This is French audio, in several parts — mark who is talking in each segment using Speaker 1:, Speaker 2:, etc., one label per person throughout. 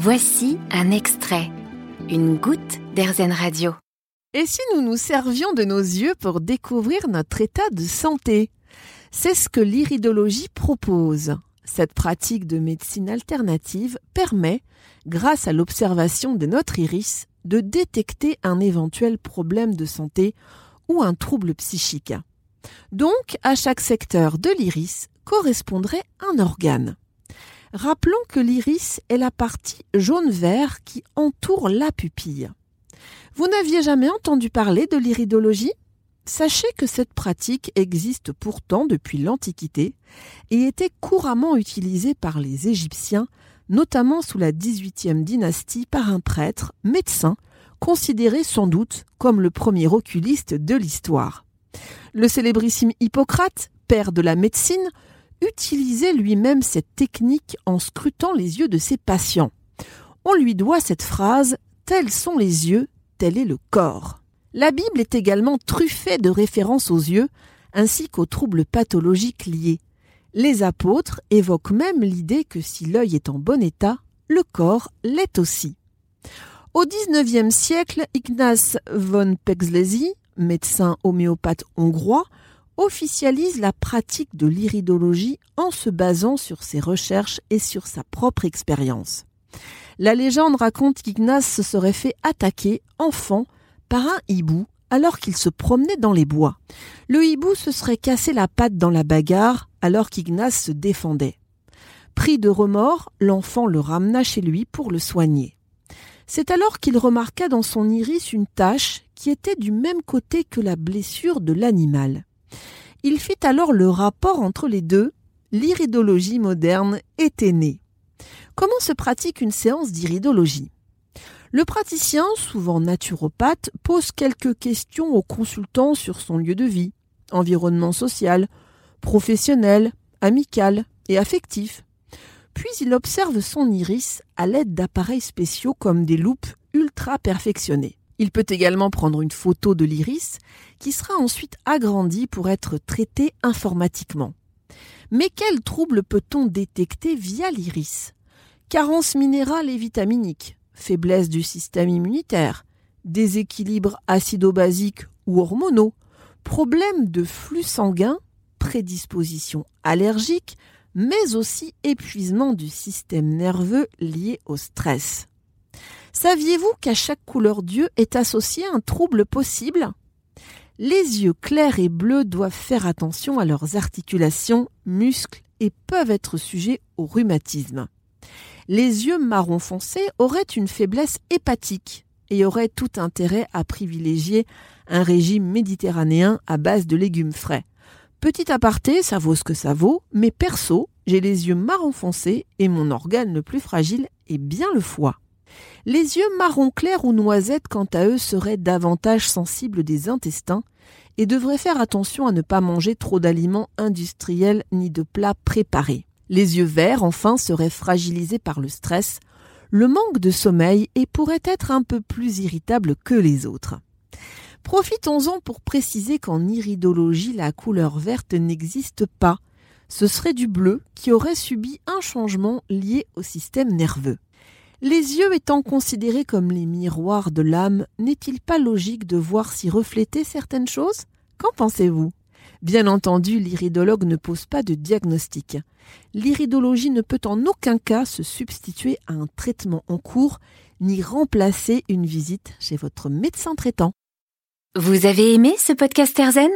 Speaker 1: Voici un extrait, une goutte d'Airzen Radio.
Speaker 2: Et si nous nous servions de nos yeux pour découvrir notre état de santé? C'est ce que l'iridologie propose. Cette pratique de médecine alternative permet, grâce à l'observation de notre iris, de détecter un éventuel problème de santé ou un trouble psychique. Donc, à chaque secteur de l'iris correspondrait un organe. Rappelons que l'iris est la partie jaune-vert qui entoure la pupille. Vous n'aviez jamais entendu parler de l'iridologie? Sachez que cette pratique existe pourtant depuis l'Antiquité et était couramment utilisée par les Égyptiens, notamment sous la XVIIIe dynastie par un prêtre, médecin, considéré sans doute comme le premier oculiste de l'histoire. Le célébrissime Hippocrate, père de la médecine, utilisait lui-même cette technique en scrutant les yeux de ses patients. On lui doit cette phrase Tels sont les yeux, tel est le corps. La Bible est également truffée de références aux yeux, ainsi qu'aux troubles pathologiques liés. Les apôtres évoquent même l'idée que si l'œil est en bon état, le corps l'est aussi. Au XIXe siècle, Ignace von Pexlesi, médecin homéopathe hongrois, officialise la pratique de l'iridologie en se basant sur ses recherches et sur sa propre expérience. La légende raconte qu'Ignace se serait fait attaquer, enfant, par un hibou alors qu'il se promenait dans les bois. Le hibou se serait cassé la patte dans la bagarre alors qu'Ignace se défendait. Pris de remords, l'enfant le ramena chez lui pour le soigner. C'est alors qu'il remarqua dans son iris une tache qui était du même côté que la blessure de l'animal. Il fit alors le rapport entre les deux. L'iridologie moderne était née. Comment se pratique une séance d'iridologie? Le praticien, souvent naturopathe, pose quelques questions au consultant sur son lieu de vie, environnement social, professionnel, amical et affectif. Puis il observe son iris à l'aide d'appareils spéciaux comme des loupes ultra perfectionnées. Il peut également prendre une photo de l'iris qui sera ensuite agrandie pour être traitée informatiquement. Mais quels troubles peut-on détecter via l'iris? Carence minérale et vitaminique, faiblesse du système immunitaire, déséquilibre acido-basique ou hormonaux, problèmes de flux sanguin, prédisposition allergique, mais aussi épuisement du système nerveux lié au stress. Saviez-vous qu'à chaque couleur d'yeux est associé un trouble possible? Les yeux clairs et bleus doivent faire attention à leurs articulations, muscles et peuvent être sujets au rhumatisme. Les yeux marron foncé auraient une faiblesse hépatique et auraient tout intérêt à privilégier un régime méditerranéen à base de légumes frais. Petit aparté, ça vaut ce que ça vaut, mais perso, j'ai les yeux marron foncé et mon organe le plus fragile est bien le foie. Les yeux marron clair ou noisette, quant à eux, seraient davantage sensibles des intestins et devraient faire attention à ne pas manger trop d'aliments industriels ni de plats préparés. Les yeux verts, enfin, seraient fragilisés par le stress, le manque de sommeil et pourraient être un peu plus irritables que les autres. Profitons-en pour préciser qu'en iridologie, la couleur verte n'existe pas. Ce serait du bleu qui aurait subi un changement lié au système nerveux. Les yeux étant considérés comme les miroirs de l'âme, n'est-il pas logique de voir s'y refléter certaines choses? Qu'en pensez-vous? Bien entendu, l'iridologue ne pose pas de diagnostic. L'iridologie ne peut en aucun cas se substituer à un traitement en cours, ni remplacer une visite chez votre médecin traitant.
Speaker 1: Vous avez aimé ce podcast Erzen?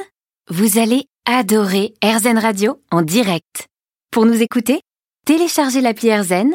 Speaker 1: Vous allez adorer Erzen Radio en direct. Pour nous écouter, téléchargez l'appli Erzen